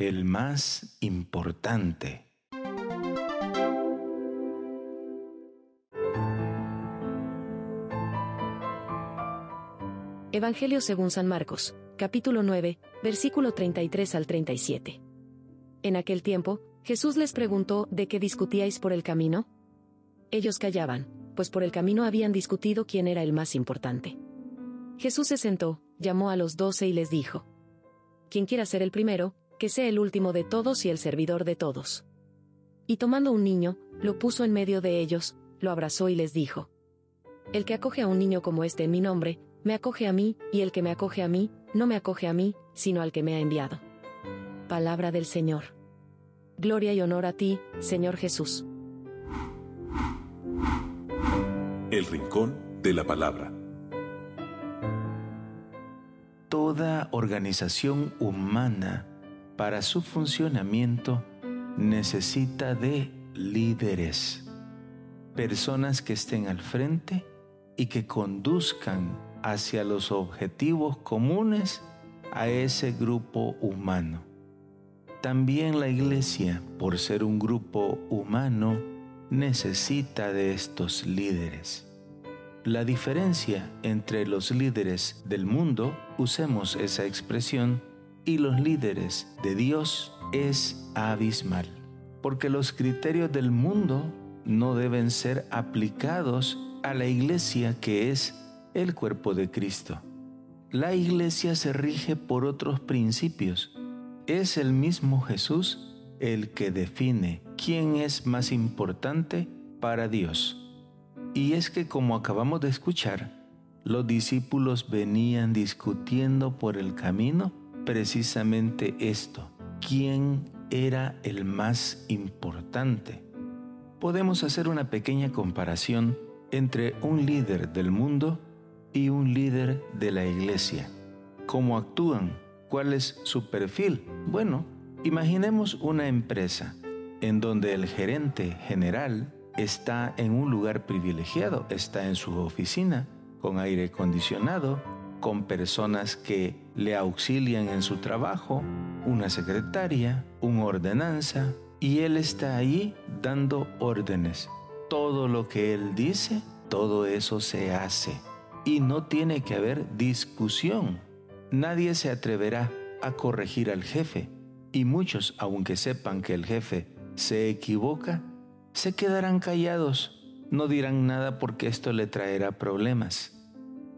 el más importante. Evangelio según San Marcos, capítulo 9, versículo 33 al 37. En aquel tiempo, Jesús les preguntó de qué discutíais por el camino. Ellos callaban, pues por el camino habían discutido quién era el más importante. Jesús se sentó, llamó a los doce y les dijo, Quien quiera ser el primero, que sea el último de todos y el servidor de todos. Y tomando un niño, lo puso en medio de ellos, lo abrazó y les dijo, El que acoge a un niño como este en mi nombre, me acoge a mí, y el que me acoge a mí, no me acoge a mí, sino al que me ha enviado. Palabra del Señor. Gloria y honor a ti, Señor Jesús. El Rincón de la Palabra. Toda organización humana, para su funcionamiento, necesita de líderes, personas que estén al frente y que conduzcan hacia los objetivos comunes a ese grupo humano. También la iglesia, por ser un grupo humano, necesita de estos líderes. La diferencia entre los líderes del mundo, usemos esa expresión, y los líderes de Dios es abismal, porque los criterios del mundo no deben ser aplicados a la iglesia que es el cuerpo de Cristo. La iglesia se rige por otros principios es el mismo Jesús el que define quién es más importante para Dios. Y es que como acabamos de escuchar, los discípulos venían discutiendo por el camino precisamente esto, quién era el más importante. Podemos hacer una pequeña comparación entre un líder del mundo y un líder de la iglesia. ¿Cómo actúan? ¿Cuál es su perfil? Bueno, imaginemos una empresa en donde el gerente general está en un lugar privilegiado, está en su oficina, con aire acondicionado, con personas que le auxilian en su trabajo, una secretaria, una ordenanza, y él está ahí dando órdenes. Todo lo que él dice, todo eso se hace. Y no tiene que haber discusión Nadie se atreverá a corregir al jefe y muchos, aunque sepan que el jefe se equivoca, se quedarán callados, no dirán nada porque esto le traerá problemas.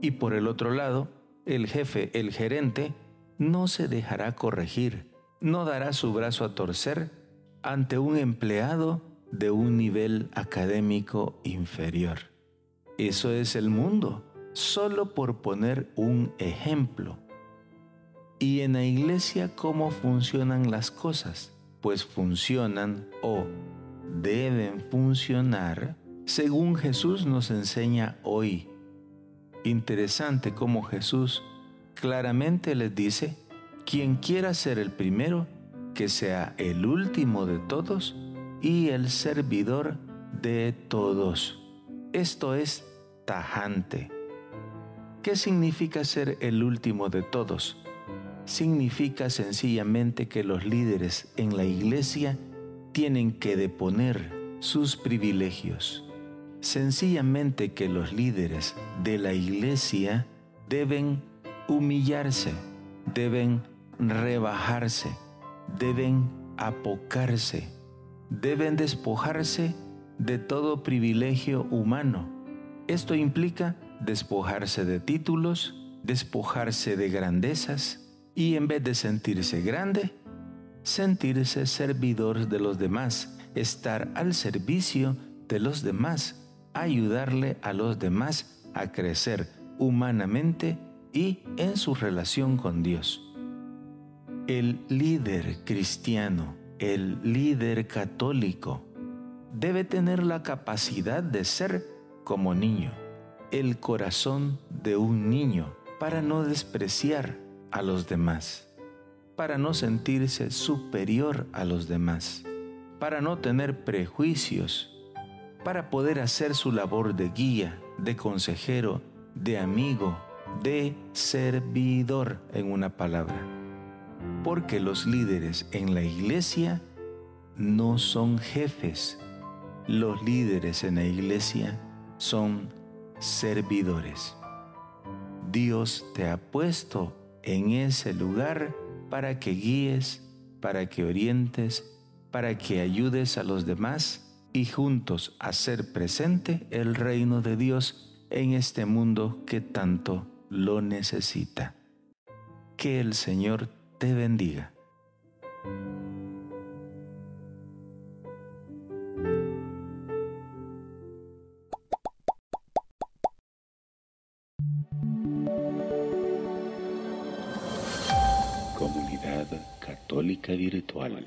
Y por el otro lado, el jefe, el gerente, no se dejará corregir, no dará su brazo a torcer ante un empleado de un nivel académico inferior. Eso es el mundo, solo por poner un ejemplo. ¿Y en la iglesia cómo funcionan las cosas? Pues funcionan o deben funcionar según Jesús nos enseña hoy. Interesante cómo Jesús claramente les dice, quien quiera ser el primero, que sea el último de todos y el servidor de todos. Esto es tajante. ¿Qué significa ser el último de todos? significa sencillamente que los líderes en la iglesia tienen que deponer sus privilegios. Sencillamente que los líderes de la iglesia deben humillarse, deben rebajarse, deben apocarse, deben despojarse de todo privilegio humano. Esto implica despojarse de títulos, despojarse de grandezas, y en vez de sentirse grande, sentirse servidor de los demás, estar al servicio de los demás, ayudarle a los demás a crecer humanamente y en su relación con Dios. El líder cristiano, el líder católico, debe tener la capacidad de ser como niño, el corazón de un niño, para no despreciar a los demás, para no sentirse superior a los demás, para no tener prejuicios, para poder hacer su labor de guía, de consejero, de amigo, de servidor en una palabra. porque los líderes en la iglesia no son jefes. Los líderes en la iglesia son servidores. Dios te ha puesto en ese lugar para que guíes, para que orientes, para que ayudes a los demás y juntos hacer presente el reino de Dios en este mundo que tanto lo necesita. Que el Señor te bendiga. Comunidad Católica Virtual.